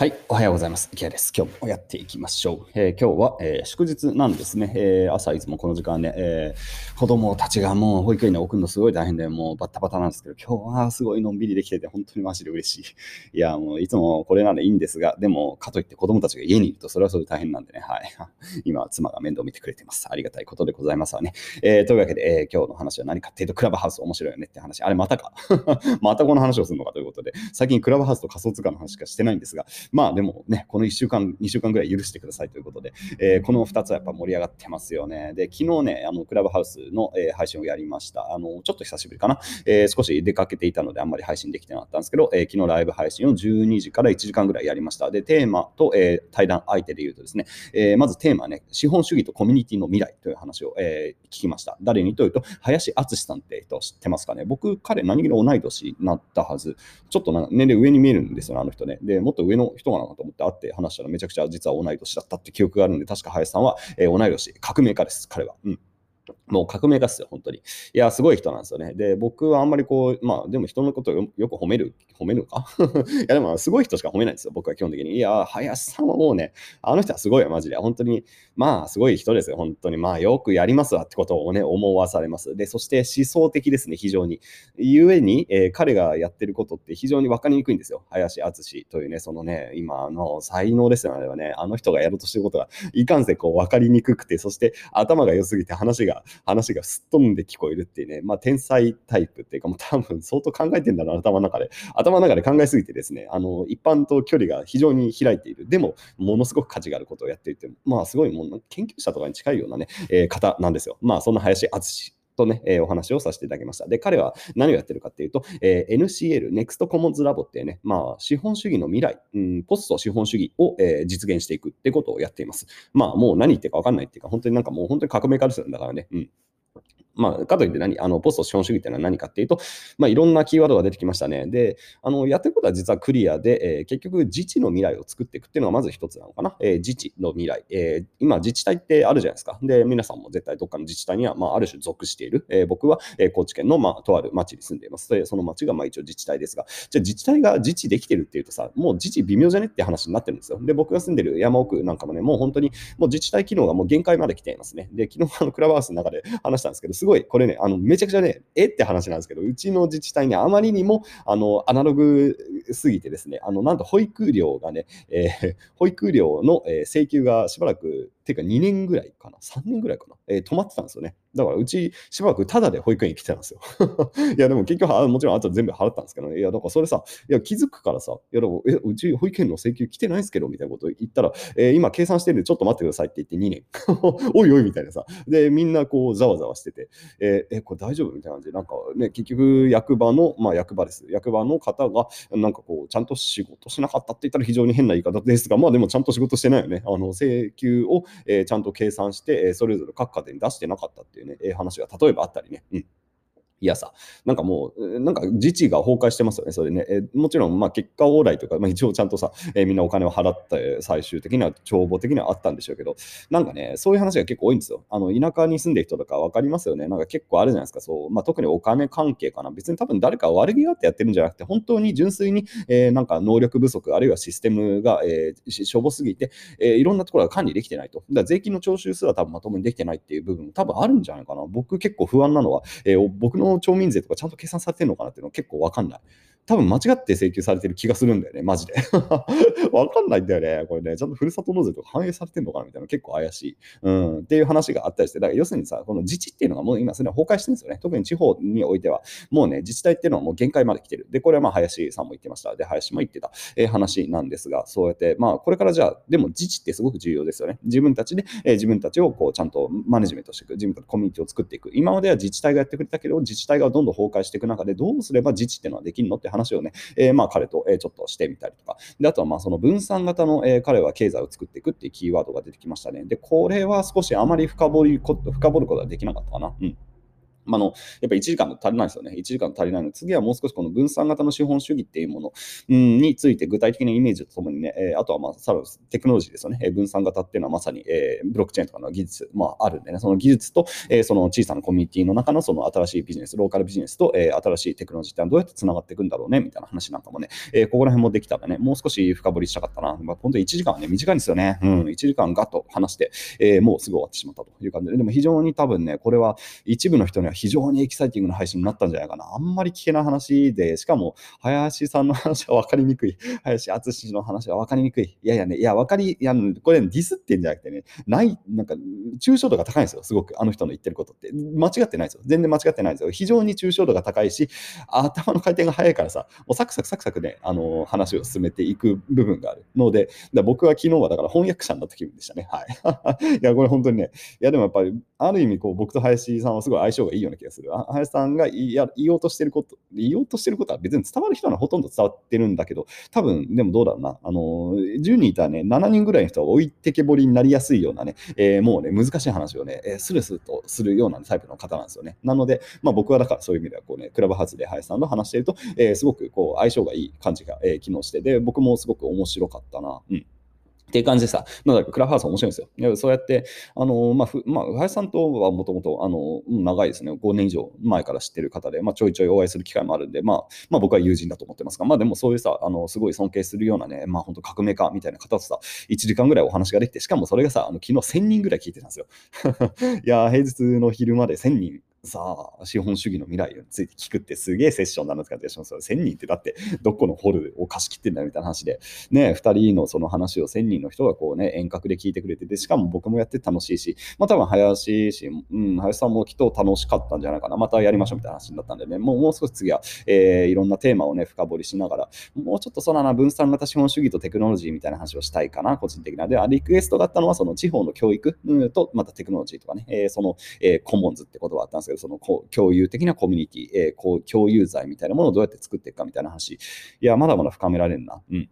はい、おはようございます。池谷です。今日もやっていきましょう。えー、今日は、えー、祝日なんですね、えー、朝いつもこの時間ね、え子供たちがもう保育園に送るのすごい大変で、もうバッタバタなんですけど、今日はすごいのんびりできてて、本当にマジで嬉しい。いや、もういつもこれならいいんですが、でも、かといって子供たちが家にいると、それはそれで大変なんでね、はい。今、妻が面倒見てくれてます。ありがたいことでございますわね。えというわけで、え今日の話は何かっていうと、クラブハウス面白いよねって話。あれ、またか。またこの話をするのかということで、最近クラブハウスと仮想通貨の話しかしてないんですが、まあでもね、この1週間、2週間ぐらい許してくださいということで、えー、この2つはやっぱ盛り上がってますよね。で、昨日ね、あのクラブハウスの、えー、配信をやりました。あの、ちょっと久しぶりかな。えー、少し出かけていたのであんまり配信できてなかったんですけど、え昨日ライブ配信を12時から1時間ぐらいやりました。で、テーマと、え対談相手で言うとですね、えまずテーマね、資本主義とコミュニティの未来という話を、え聞きました。誰にというと、林敦さんって人知ってますかね？僕、彼何気に同い年になったはず。ちょっと年齢上に見えるんですよ、あの人ね。で、もっと上の人かと思って会って話したらめちゃくちゃ実は同い年だったって記憶があるんで、確か林さんは、えー、同い年、革命家です、彼は。うんもう革命家っすよ、本当に。いや、すごい人なんですよね。で、僕はあんまりこう、まあ、でも人のことをよく褒める、褒めるか？いや、でも、すごい人しか褒めないんですよ、僕は基本的に。いや、林さんはもうね、あの人はすごいよ、マジで。本当に、まあ、すごい人ですよ、本当に。まあ、よくやりますわってことをね、思わされます。で、そして思想的ですね、非常に。ゆえに、えー、彼がやってることって非常に分かりにくいんですよ。林敦というね、そのね、今の才能ですよね、あれはね。あの人がやろうとしてることが、いかんせこう分かりにくくて、そして頭が良すぎて話が、話がすっ飛んで聞こえるっていうね、まあ、天才タイプっていうか、もう多分相当考えてんだな、頭の中で。頭の中で考えすぎてですね、あの、一般と距離が非常に開いている。でも、ものすごく価値があることをやっていて、まあ、すごいもう研究者とかに近いようなね、えー、方なんですよ。まあ、そんな林敦とね、えー、お話をさせていただきました。で、彼は何をやってるかっていうと、えー、NCL、Next Commons Lab っていうね、まあ、資本主義の未来、うん、ポスト資本主義を、えー、実現していくってことをやっています。まあ、もう何言ってるか分かんないっていうか、本当になんかもう本当に革命家ですよ、だからね。うんまあ、かといって何あのポスト資本主義っていうのは何かっていうと、まあ、いろんなキーワードが出てきましたね。で、あのやってることは実はクリアで、えー、結局自治の未来を作っていくっていうのがまず一つなのかな。えー、自治の未来、えー、今、自治体ってあるじゃないですか。で、皆さんも絶対どっかの自治体には、まあ、ある種属している。えー、僕は、えー、高知県の、まあ、とある町に住んでいます。で、その町がまあ一応自治体ですが、じゃ自治体が自治できてるっていうとさ、もう自治微妙じゃねって話になってるんですよ。で、僕が住んでる山奥なんかもね、もう本当にもう自治体機能がもう限界まで来ていますね。で、昨日あのクラブハウスの中で話したんですけど、すごいごいこれね、あのめちゃくちゃね、えって話なんですけど、うちの自治体にあまりにもあのアナログすぎてですね、あのなんと保育料がね、えー、保育料のえ請求がしばらくていうか2年ぐらいかな、3年ぐらいかな、えー、止まってたんですよね。だからうちしばらくタダで保育園に来てたんですよ。いや、でも結局、もちろんあと全部払ったんですけどね。いや、だからそれさ、いや、気づくからさ、いや、でもえうち保育園の請求来てないですけど、みたいなこと言ったら、えー、今計算してるんでちょっと待ってくださいって言って2年。おいおいみたいなさ。で、みんなこう、ざわざわしてて、えー、えこれ大丈夫？みたいな感じで、なんかね、結局役場の、まあ役場です。役場の方が、なんかこう、ちゃんと仕事しなかったって言ったら非常に変な言い方ですが、まあでもちゃんと仕事してないよね。あの、請求を、えー、ちゃんと計算して、えそれぞれ各家庭に出してなかったっていうね、え話が例えばあったりね。うんいやさ、なんかもう、なんか自治が崩壊してますよね、それね。えもちろん、まあ、結果往来というか、まあ、一応ちゃんとさ、えー、みんなお金を払って、最終的には帳簿的にはあったんでしょうけど、なんかね、そういう話が結構多いんですよ。あの田舎に住んでる人とか分かりますよね。なんか結構あるじゃないですか、そう。まあ、特にお金関係かな。別に多分誰か悪気があってやってるんじゃなくて、本当に純粋に、えー、なんか能力不足、あるいはシステムが、えー、しょぼすぎて、えー、いろんなところが管理できてないと。だから税金の徴収すら多分まともにできてないっていう部分も多分あるんじゃないかな。僕結構不安なのは、えー、僕の町民税とかちゃんと計算されてるのかなっていうのは結構わかんない。多分間違って請求されてる気がするんだよね、マジで。わかんないんだよね、これね。ちゃんとふるさと納税とか反映されてるのかなみたいな結構怪しい。うん、っていう話があったりして、だから要するにさ、この自治っていうのがもう今すでに崩壊してるんですよね。特に地方においては、もうね、自治体っていうのはもう限界まで来てる。で、これはまあ林さんも言ってました。で、林も言ってた、えー、話なんですが、そうやって、まあこれからじゃあ、でも自治ってすごく重要ですよね。自分たちで、えー、自分たちをこうちゃんとマネジメントしていく。自分たちコミュニティを作っていく。今までは自治体がやってくれたけど、自治体がどんどん崩壊していく中で、どうすれば自治っていうのはできるのって話をね、えー、まあ彼と、えちょっとしてみたりとか。で、あとはまあその分散型の、え彼は経済を作っていくっていうキーワードが出てきましたね。で、これは少しあまり深掘り深掘ることはできなかったかな。うん。まあの、やっぱり1時間足りないですよね。1時間足りないので、次はもう少しこの分散型の資本主義っていうもの、ん、について具体的なイメージとともにね、え、あとはまあ、さらにテクノロジーですよね。分散型っていうのはまさに、え、ブロックチェーンとかの技術、まあ、あるんでね、その技術と、え、その小さなコミュニティの中のその新しいビジネス、ローカルビジネスと、え、新しいテクノロジーってのはどうやって繋がっていくんだろうね、みたいな話なんかもね、え、ここら辺もできたらね、もう少し深掘りしたかったな。まあ、本当に1時間はね、短いんですよね。うん、1時間ガッと話して、え、もうすぐ終わってしまったという感じで、でも非常に多分ね、これは一部の人には非常にエキサイティングな配信になったんじゃないかな。あんまり聞けない話で、しかも、林さんの話は分かりにくい。林敦の話は分かりにくい。いやいやね、いや、分かり、いや、これ、ディスってんじゃなくてね、ない、なんか、抽象度が高いんですよ、すごく、あの人の言ってることって。間違ってないですよ。全然間違ってないですよ。非常に抽象度が高いし、頭の回転が速いからさ、もうサクサクサクサクね、あの話を進めていく部分があるので、だ僕は昨日はだから翻訳者になった気分でしたね。はい。いや、これ本当にね、いや、でもやっぱり、ある意味、こう、僕と林さんはすごい相性がいいいいような気がする。林さんが言おうとしてること、言おうとしてることは別に伝わる人はほとんど伝わってるんだけど、多分、でもどうだろうな。あの、10人いたらね、7人ぐらいの人は置いてけぼりになりやすいようなね、えー、もうね、難しい話をね、えー、スルスルとするようなタイプの方なんですよね。なので、まあ僕はだからそういう意味では、こうね、クラブハウスで林さんと話してると、えー、すごくこう相性がいい感じが、えー、機能して、で、僕もすごく面白かったな。うん。っていう感じでさ、だかクラブハウス面白いんですよ。そうやって、あのまあ、ふまあ、林さんとはもともと、あの、長いですね、5年以上前から知ってる方で、まあ、ちょいちょいお会いする機会もあるんで、まあ、まあ、僕は友人だと思ってますが、まあ、でもそういうさ、あの、すごい尊敬するようなね、まあ、本当革命家みたいな方とさ、1時間ぐらいお話ができて、しかもそれがさ、あの昨日1000人ぐらい聞いてたんですよ。いや、平日の昼まで1000人さあ、資本主義の未来について聞くってすげえセッションなんですかってします。1000人ってだってどこのホールを貸し切ってんだよみたいな話で、ね、2人のその話を1000人の人がこうね、遠隔で聞いてくれてて、しかも僕もやって楽しいし、まあ多分林氏、うん、林さんもきっと楽しかったんじゃないかな。またやりましょうみたいな話になったんでね、もうもう少し次は、えー、いろんなテーマをね、深掘りしながら、もうちょっとそのな分散型資本主義とテクノロジーみたいな話をしたいかな、個人的な。で、リクエストだったのはその地方の教育、うん、と、またテクノロジーとかね、えー、その、えー、コモンズって言葉あったんですけど、その共有的なコミュニティ、えー、共有罪みたいなものをどうやって作っていくかみたいな話。いや、まだまだ深められるな。うん。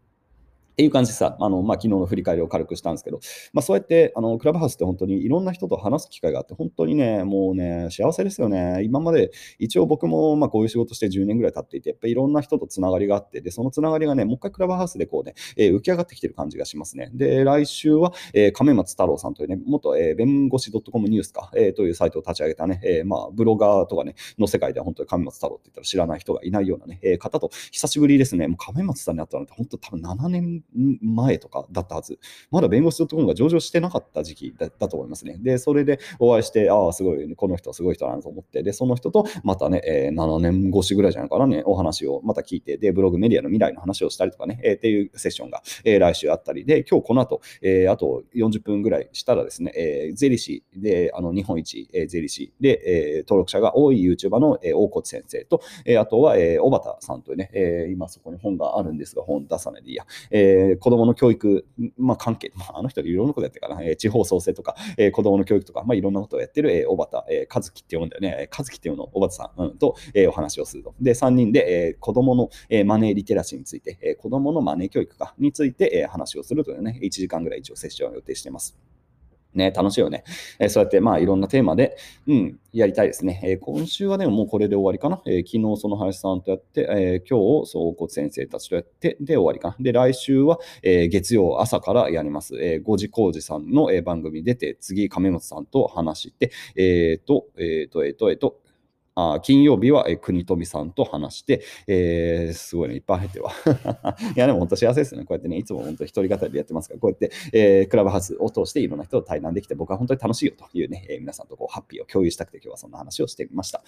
っていう感じでさ、あのまあ、昨日の振り返りを軽くしたんですけど、まあ、そうやってあのクラブハウスって本当にいろんな人と話す機会があって、本当にね、もうね、幸せですよね。今まで一応僕もまあこういう仕事して10年ぐらい経っていて、やっぱりいろんな人とつながりがあって、で、そのつながりがね、もう一回クラブハウスでこうね、えー、浮き上がってきてる感じがしますね。で、来週は、えー、亀松太郎さんというね、元、えー、弁護士 .com ニュースか、えー、というサイトを立ち上げたね、えー、まあブロガーとかね、の世界では本当に亀松太郎って言ったら知らない人がいないようなね、えー、方と久しぶりですね、もう亀松さんに会ったのって本当多分7年前とかだったはず。まだ弁護士 .com が上場してなかった時期だったと思いますね。で、それでお会いして、ああ、すごい、この人はすごい人だなと思って、で、その人とまたね、えー、7年越しぐらいじゃないかなね、お話をまた聞いて、で、ブログメディアの未来の話をしたりとかね、えー、っていうセッションが、えー、来週あったり。で、今日この後、えー、あと40分ぐらいしたらですね、えー、税理士で、あの、日本一、えー、税理士。で、えー、登録者が多い YouTuber の、えー、大河内先生と、えー、あとは、えー、小畑さんというね、えー、今そこに本があるんですが、本出さないでいいや、えー、子供の教育、まあ、関係、まあ、あの人いろんなことやってるから、えー、地方創生とか、えー、子供の教育とか、まあ、いろんなことをやってる、えー、小畑、えー、和樹って呼んだよね、和樹っていうの小畑さん、うん、と、えー、お話をすると。で、3人で、えー、子供の、えー、マネーリテラシーについて、えー、子供のマネー教育かについて、えー、話をするというね、1時間ぐらい一応セッションを予定しています。ね、楽しいよね。えー、そうやって、まあ、いろんなテーマで、うん、やりたいですね。えー、今週はでももうこれで終わりかな。えー、昨日その林さんとやって、え今日、そう、骨先生たちとやって、で、終わりかな。で、来週は、え月曜朝からやります。えー、五時工事さんの、え番組に出て、次、亀本さんと話して、えっ、と、えっ、と、えっ、と、えっ、と、あ金曜日は、え国富さんと話して、えー、すごいね、いっぱい入ってるわ。いや、でも本当幸せですね。こうやってね、いつも本当一人語りでやってますから、こうやって、えー、クラブハウスを通していろんな人と対談できて、僕は本当に楽しいよというね、えー、皆さんとこうハッピーを共有したくて、今日はそんな話をしてみました。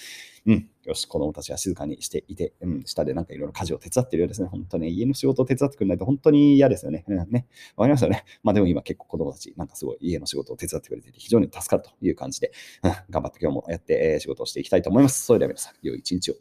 うん。よし、子供たちは静かにしていて、うん、下でなんかいろいろ家事を手伝ってるようですね。本当ね、家の仕事を手伝ってくれないと本当に嫌ですよね。うん、ね。わかりますよね。まあでも今結構子供たち、なんかすごい家の仕事を手伝ってくれてて、非常に助かるという感じで、うん、頑張って今日もやって、えー、仕事をしていきたいと思います。それでは皆さん、良い一日を。